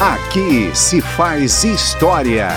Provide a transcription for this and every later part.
Aqui se faz história.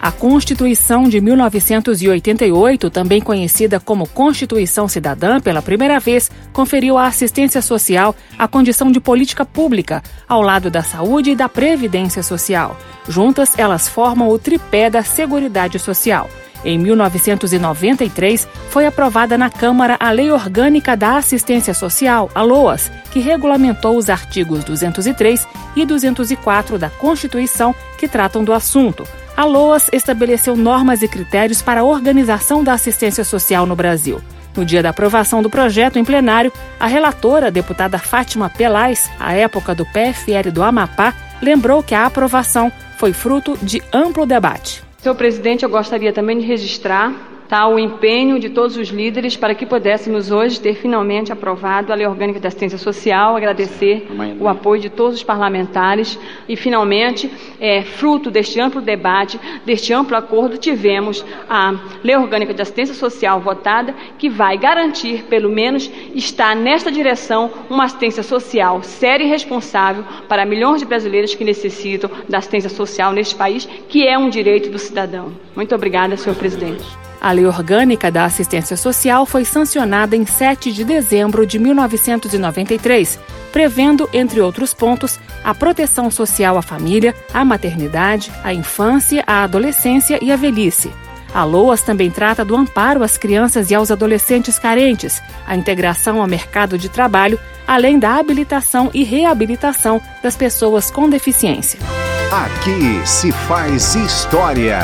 A Constituição de 1988, também conhecida como Constituição Cidadã, pela primeira vez conferiu à assistência social a condição de política pública, ao lado da saúde e da previdência social. Juntas, elas formam o tripé da Seguridade Social. Em 1993, foi aprovada na Câmara a Lei Orgânica da Assistência Social, a LOAS, que regulamentou os artigos 203 e 204 da Constituição que tratam do assunto. A LOAS estabeleceu normas e critérios para a organização da assistência social no Brasil. No dia da aprovação do projeto em plenário, a relatora, a deputada Fátima Pelais, à época do PFL do Amapá, lembrou que a aprovação foi fruto de amplo debate. Senhor presidente, eu gostaria também de registrar tá, o empenho de todos os líderes para que pudéssemos hoje ter finalmente aprovado a Lei Orgânica da Assistência Social, agradecer o apoio de todos os parlamentares e, finalmente, é, fruto deste amplo debate, deste amplo acordo, tivemos a Lei Orgânica de Assistência Social votada, que vai garantir, pelo menos, estar nesta direção uma assistência social séria e responsável para milhões de brasileiros que necessitam da assistência social neste país, que é um direito do cidadão. Muito obrigada, senhor presidente. A Lei Orgânica da Assistência Social foi sancionada em 7 de dezembro de 1993, prevendo, entre outros pontos, a proteção social à família, à maternidade, à infância, à adolescência e à velhice. A LOAS também trata do amparo às crianças e aos adolescentes carentes, a integração ao mercado de trabalho, além da habilitação e reabilitação das pessoas com deficiência. Aqui se faz história.